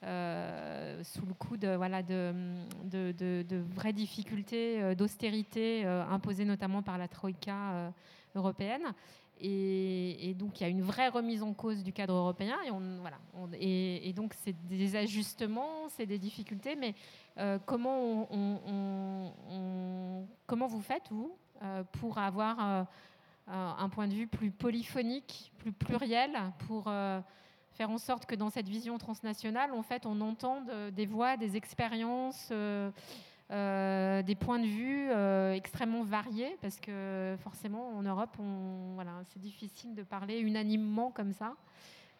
A: euh, euh, sous le coup de, voilà, de, de, vraies difficultés euh, d'austérité imposées notamment par la Troïka européenne. et, donc, il y a une vraie remise en cause du cadre européen. Et, voilà, et, donc, c'est des ajustements, c'est des difficultés. Mais euh, comment, on, comment vous faites, vous, euh, pour avoir euh, un point de vue plus polyphonique, plus pluriel, pour en sorte que dans cette vision transnationale, en fait, on entende des voix, des expériences euh, des points de vue euh, extrêmement variés, parce que forcément, en Europe, on, voilà, c'est difficile de parler unanimement comme ça.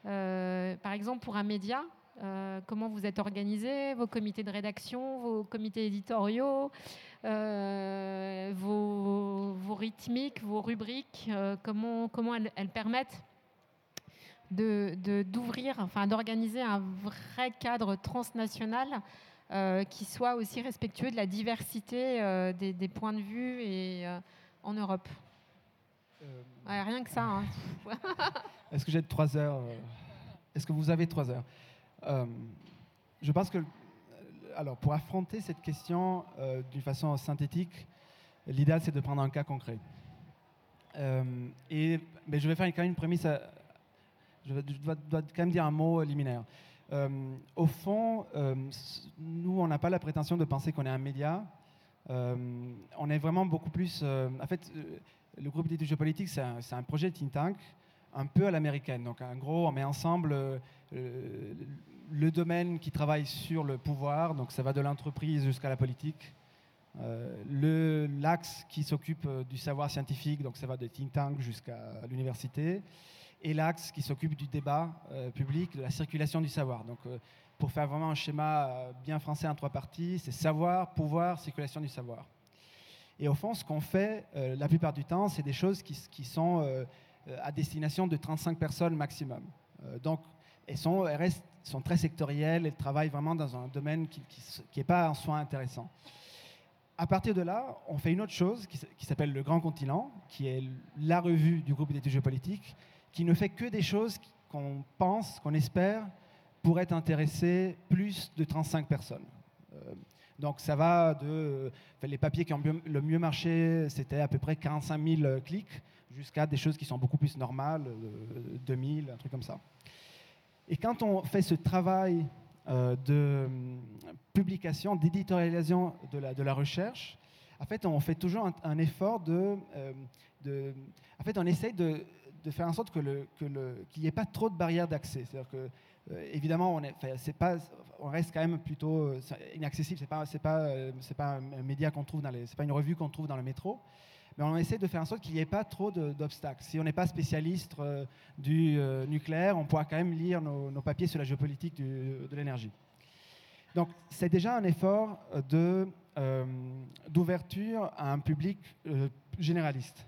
A: Euh, par exemple, pour un média, comment vous êtes organisé, vos comités de rédaction, vos comités éditoriaux, vos, rythmiques, vos rubriques, comment, elles permettent de, d'ouvrir, enfin d'organiser un vrai cadre transnational euh, qui soit aussi respectueux de la diversité euh, des, points de vue et, euh, en Europe. rien que ça. Hein. <laughs>
B: Est-ce que j'ai trois heures Est-ce que vous avez trois heures? Je pense que, alors, pour affronter cette question d'une façon synthétique, l'idéal c'est de prendre un cas concret. et, mais je vais faire quand même une prémisse. Je, dois, quand même dire un mot liminaire. Euh, au fond, euh, nous, on n'a pas la prétention de penser qu'on est un média. Euh, on est vraiment beaucoup plus. en fait, le groupe d'études géopolitiques, c'est un, un, projet think tank un peu à l'américaine. Donc, en gros, on met ensemble le domaine qui travaille sur le pouvoir, donc ça va de l'entreprise jusqu'à la politique. L'axe qui s'occupe du savoir scientifique, donc ça va de think tank jusqu'à l'université et l'axe qui s'occupe du débat euh, public, de la circulation du savoir. Donc, euh, pour faire vraiment un schéma euh, bien français en trois parties, c'est savoir, pouvoir, circulation du savoir. Et au fond, ce qu'on fait la plupart du temps, c'est des choses qui, sont à destination de 35 personnes maximum. donc, elles sont, sont très sectorielles, elles travaillent vraiment dans un domaine qui n'est pas en soi intéressant. À partir de là, on fait une autre chose qui s'appelle le Grand Continent, qui est la revue du groupe d'études géopolitiques, qui ne fait que des choses qu'on pense, qu'on espère, pourraient intéresser plus de 35 personnes. Euh, donc ça va de... les papiers qui ont le mieux marché, c'était à peu près 45 000 clics, jusqu'à des choses qui sont beaucoup plus normales, 2000, euh, un truc comme ça. Et quand on fait ce travail euh, de publication, d'éditorialisation de la, recherche, en fait, on fait toujours un, effort de, de, En fait, on essaye de, de faire en sorte qu'il n'y ait pas trop de barrières d'accès. C'est-à-dire que, euh, évidemment, on, est, pas, on reste quand même plutôt euh, inaccessible. Ce n'est pas, pas, euh, pas un média qu'on trouve dans les, pas une revue qu'on trouve dans le métro. Mais on essaie de faire en sorte qu'il n'y ait pas trop d'obstacles. Si on n'est pas spécialiste du nucléaire, on pourra quand même lire nos, papiers sur la géopolitique de l'énergie. Donc, c'est déjà un effort d'ouverture à un public généraliste.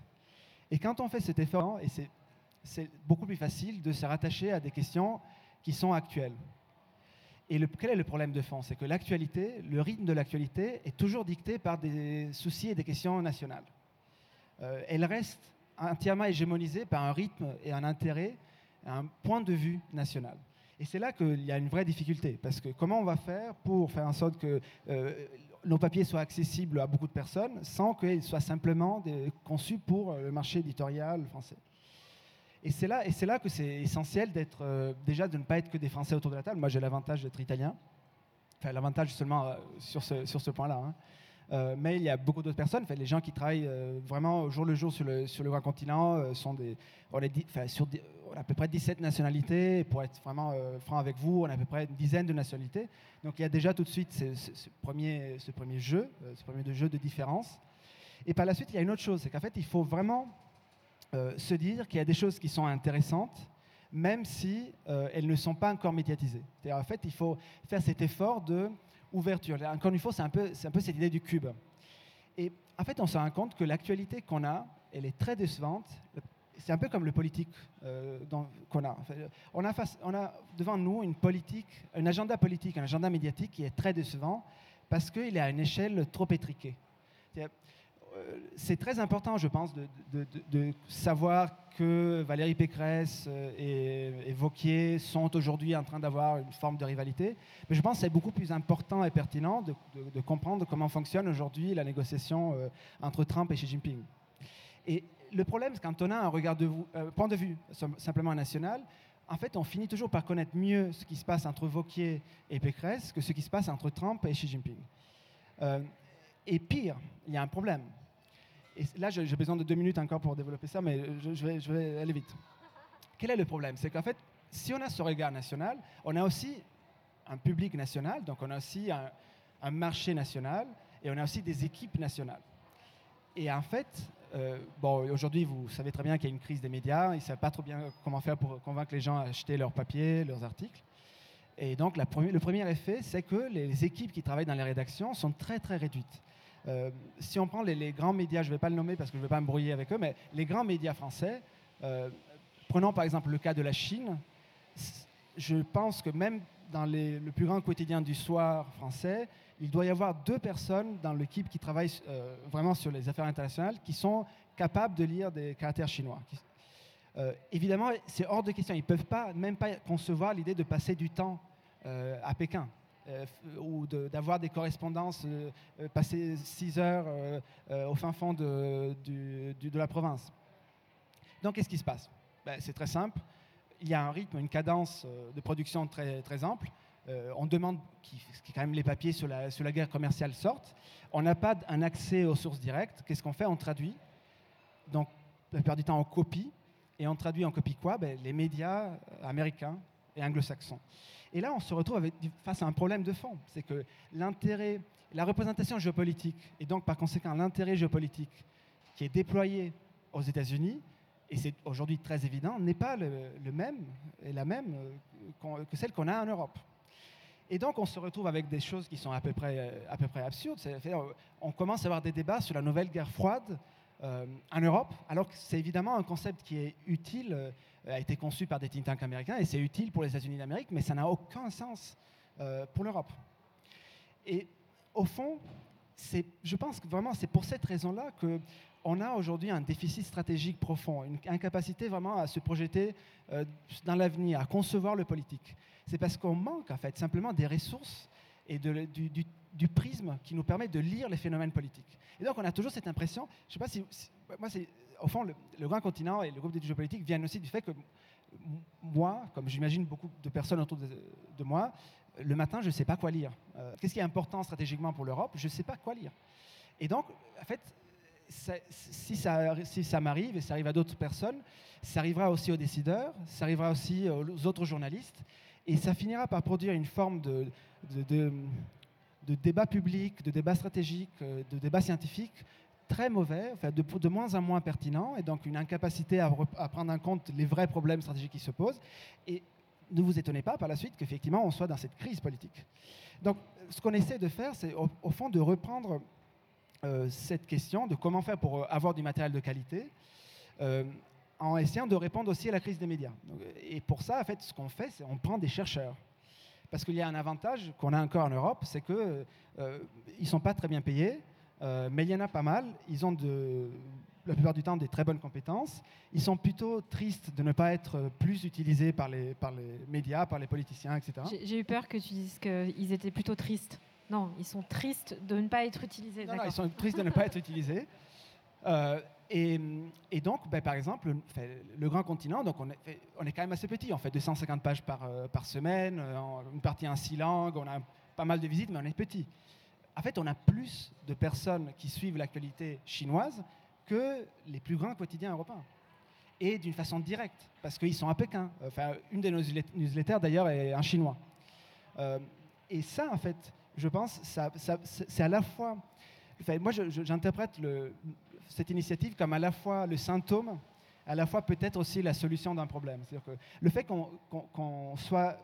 B: Et quand on fait cet effort, et c'est c'est beaucoup plus facile de se rattacher à des questions qui sont actuelles. Et quel est le problème de fond? C'est que l'actualité, le rythme de l'actualité est toujours dicté par des soucis et des questions nationales. Euh, elle reste entièrement hégémonisée par un rythme et un intérêt, un point de vue national. Et c'est là qu'il y a une vraie difficulté, parce que comment on va faire pour faire en sorte que euh, nos papiers soient accessibles à beaucoup de personnes sans qu'ils soient simplement conçus pour le marché éditorial français? Et c'est là, et là que c'est essentiel d'être euh, déjà de ne pas être que des Français autour de la table. Moi, j'ai l'avantage d'être italien. Enfin, l'avantage seulement euh, sur ce, sur ce point-là. Hein. Euh, mais il y a beaucoup d'autres personnes. Enfin, les gens qui travaillent vraiment au jour le jour sur le, sur le grand continent sont des. On, a à peu près 17 nationalités. Pour être vraiment franc avec vous, on a à peu près une dizaine de nationalités. Donc il y a déjà tout de suite ce, premier, ce premier jeu, ce premier jeu de différence. Et par la suite, il y a une autre chose, c'est qu'en fait, il faut vraiment euh, se dire qu'il y a des choses qui sont intéressantes, même si euh, elles ne sont pas encore médiatisées. En fait, il faut faire cet effort de ouverture. Encore une fois, c'est un, peu, cette idée du cube. Et en fait, on se rend compte que l'actualité qu'on a, elle est très décevante. C'est un peu comme le politique euh, qu'on a. On a, devant nous une politique, un agenda politique, un agenda médiatique qui est très décevant parce qu'il est à une échelle trop étriquée. Euh, c'est très important, je pense, de, savoir que Valérie Pécresse euh, et, Vauquier sont aujourd'hui en train d'avoir une forme de rivalité. Mais je pense que c'est beaucoup plus important et pertinent de, comprendre comment fonctionne aujourd'hui la négociation euh, entre Trump et Xi Jinping. Et le problème, c'est quand on a un euh, point de vue simplement national, en fait, on finit toujours par connaître mieux ce qui se passe entre Vauquier et Pécresse que ce qui se passe entre Trump et Xi Jinping. Euh, et pire, il y a un problème. Et là, j'ai besoin de deux minutes encore pour développer ça, mais je, vais, je vais aller vite. Quel est le problème? C'est qu'en fait, si on a ce regard national, on a aussi un public national, donc on a aussi un, marché national et on a aussi des équipes nationales. Et en fait, euh, bon, aujourd'hui, vous savez très bien qu'il y a une crise des médias. Ils ne savent pas trop bien comment faire pour convaincre les gens à acheter leurs papiers, leurs articles. Et donc, le premier effet, c'est que les équipes qui travaillent dans les rédactions sont très, très réduites. Euh, si on prend les, grands médias, je ne vais pas le nommer parce que je ne vais pas me brouiller avec eux, mais les grands médias français, euh, prenons par exemple le cas de la Chine, je pense que même dans le plus grand quotidien du soir français, il doit y avoir deux personnes dans l'équipe qui travaillent euh, vraiment sur les affaires internationales qui sont capables de lire des caractères chinois. Euh, évidemment, c'est hors de question. Ils ne peuvent pas, même pas concevoir l'idée de passer du temps à Pékin ou d'avoir des correspondances, passer six heures au fin fond de, la province. Donc, qu'est-ce qui se passe? Ben, C'est très simple. Il y a un rythme, une cadence de production très, très ample. Euh, on demande que quand même les papiers sur la, guerre commerciale sortent. On n'a pas un accès aux sources directes. Qu'est-ce qu'on fait? On traduit. Donc, la plupart du temps, on copie. Et on traduit en copie quoi? Ben, Les médias américains et anglo-saxons. Et là, on se retrouve face à un problème de fond. C'est que l'intérêt, la représentation géopolitique, et donc par conséquent l'intérêt géopolitique qui est déployé aux États-Unis, et c'est aujourd'hui très évident, n'est pas le, même et la même euh, que celle qu'on a en Europe. Et donc, on se retrouve avec des choses qui sont à peu près, à peu près absurdes. On commence à avoir des débats sur la nouvelle guerre froide euh, en Europe, alors que c'est évidemment un concept qui est utile, euh, a été conçu par des think tanks américains, et c'est utile pour les États-Unis d'Amérique, mais ça n'a aucun sens euh, pour l'Europe. Et au fond, je pense que vraiment c'est pour cette raison-là qu'on a aujourd'hui un déficit stratégique profond, une incapacité vraiment à se projeter dans l'avenir, à concevoir le politique c'est parce qu'on manque en fait simplement des ressources et du, prisme qui nous permet de lire les phénomènes politiques. Et donc on a toujours cette impression, je ne sais pas si, moi c'est, au fond le, grand continent et le groupe d'études géopolitiques viennent aussi du fait que moi, comme j'imagine beaucoup de personnes autour de, moi, le matin je ne sais pas quoi lire. Euh, qu'est-ce qui est important stratégiquement pour l'Europe? Je ne sais pas quoi lire. Et donc en fait, si ça, si ça m'arrive et ça arrive à d'autres personnes, ça arrivera aussi aux décideurs, ça arrivera aussi aux autres journalistes. Et ça finira par produire une forme de, débat public, de débat stratégique, euh, de débat scientifique très mauvais, enfin de, de, moins en moins pertinent, et donc une incapacité à, prendre en compte les vrais problèmes stratégiques qui se posent. Et ne vous étonnez pas par la suite qu'effectivement on soit dans cette crise politique. Donc ce qu'on essaie de faire, c'est au, fond de reprendre euh, cette question de comment faire pour euh, avoir du matériel de qualité en essayant de répondre aussi à la crise des médias. Et pour ça, en fait, ce qu'on fait, c'est on prend des chercheurs. Parce qu'il y a un avantage qu'on a encore en Europe, c'est qu'ils euh, ne sont pas très bien payés, euh, mais il y en a pas mal. Ils ont de, la plupart du temps des très bonnes compétences. Ils sont plutôt tristes de ne pas être plus utilisés par les, par les médias, par les politiciens, etc.
A: J'ai eu peur que tu dises qu'ils étaient plutôt tristes. Non, ils sont tristes de ne pas être utilisés.
B: Non, non, ils sont tristes de ne pas être <laughs> utilisés. Euh, et, donc, ben, par exemple, le, grand continent, donc on est, quand même assez petit. On fait 250 pages par, euh, semaine, euh, une partie en six langues, on a pas mal de visites, mais on est petit. En fait, on a plus de personnes qui suivent l'actualité chinoise que les plus grands quotidiens européens. Et d'une façon directe, parce qu'ils sont à Pékin. Enfin, une de nos newsletters, d'ailleurs, est en chinois. Euh, et ça, en fait, je pense, c'est à la fois... Moi, j'interprète le, cette initiative comme à la fois le symptôme, à la fois peut-être aussi la solution d'un problème. C'est-à-dire que le fait qu'on soit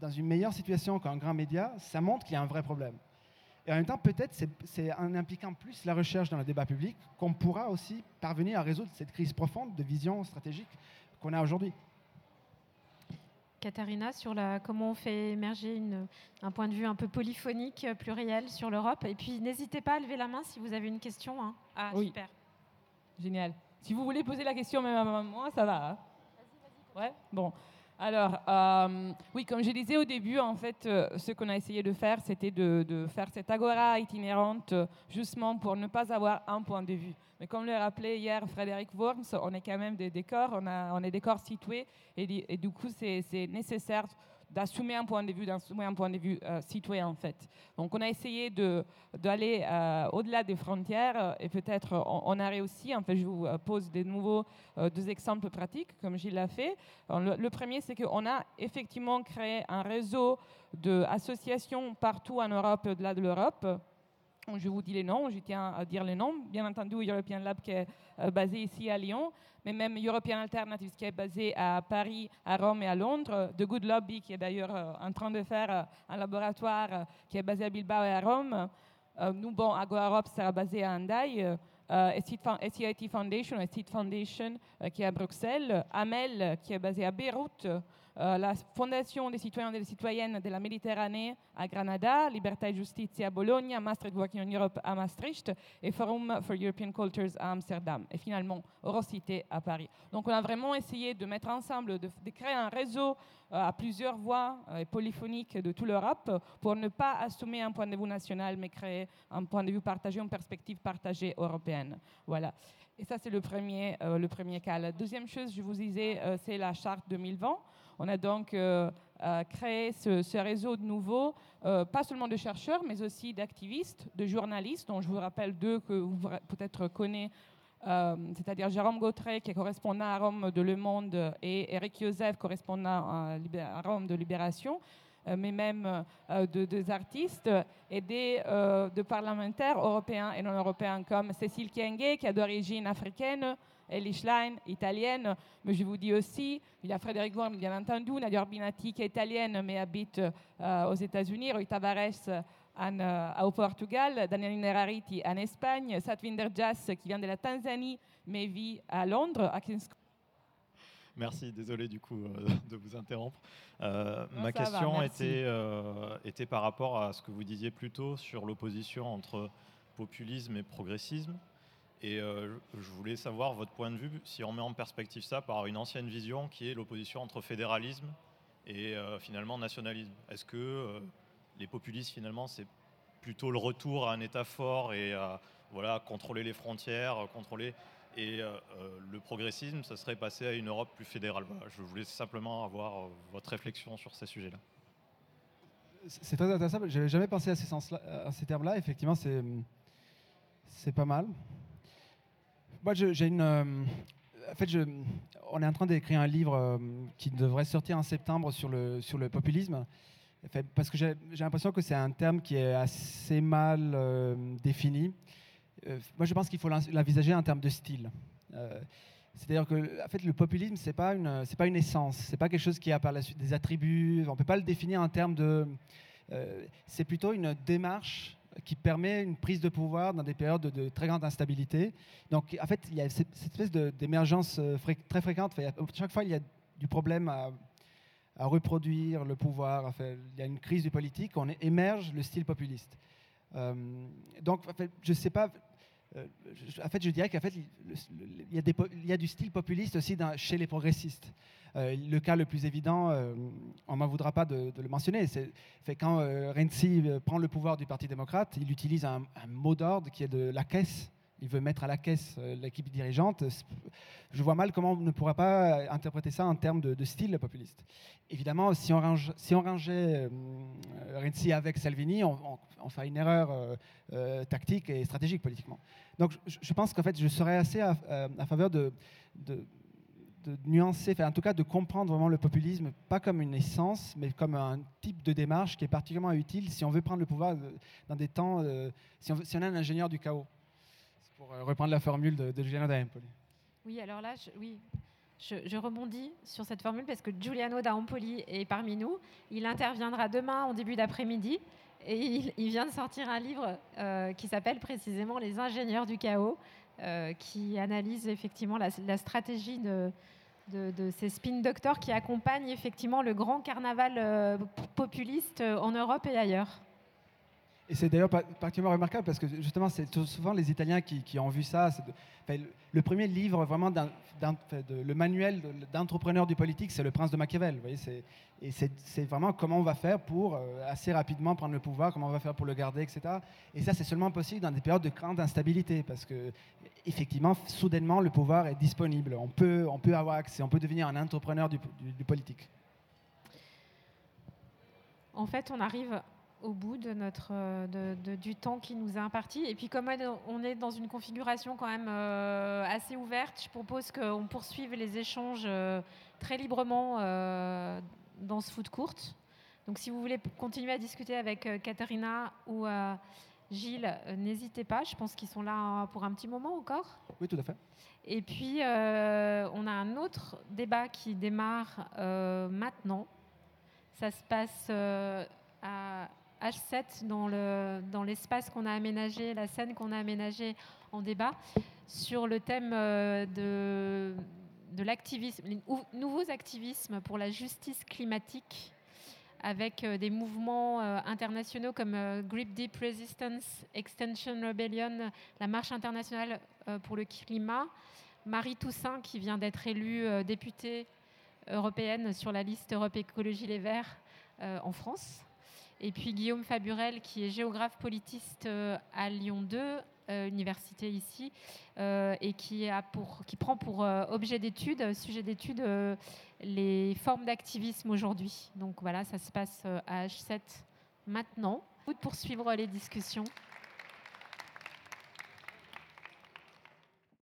B: dans une meilleure situation qu'un grand média, ça montre qu'il y a un vrai problème. Et en même temps, peut-être c'est en impliquant plus la recherche dans le débat public qu'on pourra aussi parvenir à résoudre cette crise profonde de vision stratégique qu'on a aujourd'hui.
A: Katharina, sur la, comment on fait émerger une, un point de vue un peu polyphonique, pluriel sur l'Europe. Et puis, n'hésitez pas à lever la main si vous avez une question. Hein. Ah,
C: oui.
A: super.
C: Génial. Si vous voulez poser la question même à moi, ça va. Hein. Ouais, bon. Alors, euh, oui, comme je disais au début, en fait, euh, ce qu'on a essayé de faire, c'était de, faire cette agora itinérante, euh, justement pour ne pas avoir un point de vue. Mais comme le rappelait hier Frédéric Worms, on est quand même des décors, on, a, on est des corps situés, et du coup, c'est nécessaire d'assumer un point de vue, euh, citoyen en fait. Donc on a essayé d'aller euh, au-delà des frontières euh, et peut-être on, a réussi. En fait, je vous pose de nouveaux deux exemples pratiques comme Gilles l'a fait. Le, le, premier, c'est qu'on a effectivement créé un réseau d'associations partout en Europe, au-delà de l'Europe. Je vous dis les noms, je tiens à dire les noms. Bien entendu, European Lab qui est basé ici à Lyon, mais même European Alternatives qui est basé à Paris, à Rome et à Londres, The Good Lobby qui est d'ailleurs euh, en train de faire euh, un laboratoire euh, qui est basé à Bilbao et à Rome. nous, bon, Agora Europe sera basé à Andai. SCIT Foundation, SCIT Foundation qui est à Bruxelles, AMEL qui est basé à Beyrouth, euh, la Fondation des citoyens et des citoyennes de la Méditerranée à Granada, Libertà e Giustizia à Bologna, Maastricht Working in Europe à Maastricht et Forum for European Cultures à Amsterdam et finalement Eurocité à Paris. Donc on a vraiment essayé de mettre ensemble, de, créer un réseau euh, à plusieurs voix euh, et polyphoniques de toute l'Europe pour ne pas assumer un point de vue national mais créer un point de vue partagé, une perspective partagée européenne. Voilà. Et ça, c'est le premier, le premier cas. La deuxième chose, je vous disais, c'est la charte 2020. On a donc euh, euh, créé ce, réseau de nouveau, euh, pas seulement de chercheurs, mais aussi d'activistes, de journalistes, dont je vous rappelle deux que vous peut-être connaissez, c'est-à-dire Jérôme Gautret, qui est correspondant à Rome de Le Monde, et Eric Joseph, correspondant à, Rome de Libération mais même des artistes et des de parlementaires européens et non européens comme Cécile Kienge, qui est d'origine africaine, Ellie Schlein, italienne, mais je vous dis aussi, il y a Frédéric Worm, bien entendu, Nadia Orbinati, qui est italienne, mais habite euh, aux États-Unis, Rui Tavares euh, au Portugal, Daniel Nerariti en Espagne, Satvinder Jas, qui vient de la Tanzanie, mais vit à Londres, à King's
D: Merci, désolé du coup euh, <laughs> de vous interrompre. ma question était, était par rapport à ce que vous disiez plus tôt sur l'opposition entre populisme et progressisme. Et euh, je voulais savoir votre point de vue, si on met en perspective ça par une ancienne vision qui est l'opposition entre fédéralisme et euh, finalement nationalisme. Est-ce que euh, les populistes, finalement, c'est plutôt le retour à un État fort et à voilà, contrôler les frontières, contrôler. Et le progressisme, ça serait passer à une Europe plus fédérale. je voulais simplement avoir votre réflexion sur ces sujets-là.
B: C'est très intéressant. Je n'avais jamais pensé à ces, termes-là. Effectivement, c'est pas mal. Moi, j'ai une. Euh, en fait, on est en train d'écrire un livre euh, qui devrait sortir en septembre sur le, populisme. parce que j'ai l'impression que c'est un terme qui est assez mal euh, défini. Moi, je pense qu'il faut l'envisager en termes de style. C'est-à-dire que en fait, le populisme, ce n'est pas, une, pas une essence, ce n'est pas quelque chose qui a par la suite des attributs, on ne peut pas le définir en termes de... c'est plutôt une démarche qui permet une prise de pouvoir dans des périodes de, très grande instabilité. Donc, en fait, il y a cette, espèce d'émergence euh, très fréquente. chaque fois, il y a du problème à, reproduire le pouvoir. il y a une crise du politique, on émerge le style populiste. Euh, donc, je ne sais pas. Euh, en fait, je dirais qu'en fait, il y, a du style populiste aussi chez les progressistes. Euh, le cas le plus évident, euh, on ne m'en voudra pas de, le mentionner, c'est quand Renzi prend le pouvoir du Parti démocrate, il utilise un, mot d'ordre qui est de la caisse. Il veut mettre à la caisse l'équipe dirigeante. Je vois mal comment on ne pourrait pas interpréter ça en termes de, style populiste. Évidemment, si on, range, si on rangeait Renzi avec Salvini, on, on, ferait une erreur tactique et stratégique politiquement. Donc je, pense qu'en fait, je serais assez à, faveur de, nuancer, en tout cas de comprendre vraiment le populisme, pas comme une essence, mais comme un type de démarche qui est particulièrement utile si on veut prendre le pouvoir dans des temps, euh, si, on, si, on, est un ingénieur du chaos. Pour euh, reprendre la formule de, Giuliano d'Ampoli.
A: Oui, alors là, je, oui, je, rebondis sur cette formule parce que Giuliano d'Ampoli est parmi nous. Il interviendra demain en début d'après-midi et il, vient de sortir un livre euh, qui s'appelle précisément Les ingénieurs du chaos, qui analyse effectivement la, stratégie de, de, ces spin doctors qui accompagnent effectivement le grand carnaval euh, populiste euh, en Europe et ailleurs.
B: Et c'est d'ailleurs particulièrement remarquable parce que justement, c'est souvent les Italiens qui, ont vu ça. le premier livre, vraiment, le manuel d'entrepreneur du politique, c'est Le Prince de Machiavel. Vous voyez, et c'est vraiment comment on va faire pour euh, assez rapidement prendre le pouvoir, comment on va faire pour le garder, etc. Et ça, c'est seulement possible dans des périodes de grande instabilité parce que, effectivement, soudainement, le pouvoir est disponible. On peut, on peut avoir accès, on peut devenir un entrepreneur du politique.
A: En fait, on arrive au bout de notre, euh, du temps qui nous est imparti. Et puis comme on est dans une configuration quand même euh, assez ouverte, je propose qu'on poursuive les échanges euh, très librement dans ce foot court. Donc si vous voulez continuer à discuter avec Katharina ou Gilles, n'hésitez pas. Je pense qu'ils sont là pour un petit moment encore.
B: Oui, tout à fait.
A: Et puis, on a un autre débat qui démarre maintenant. Ça se passe à H7 dans l'espace qu'on a aménagé, la scène qu'on a aménagée en débat sur le thème euh, de, l'activisme, les nouveaux activismes pour la justice climatique avec euh, des mouvements euh, internationaux comme Grip Deep Resistance, Extension Rebellion, la Marche internationale pour le climat, Marie Toussaint qui vient d'être élue députée européenne sur la liste Europe Écologie Les Verts en France. Et puis Guillaume Faburel, qui est géographe politiste euh, à Lyon 2, euh, université ici, euh, et qui, a pour, qui prend pour objet d'étude, sujet d'étude, les formes d'activisme aujourd'hui. Donc voilà, ça se passe à H7 maintenant. Pour poursuivre les discussions.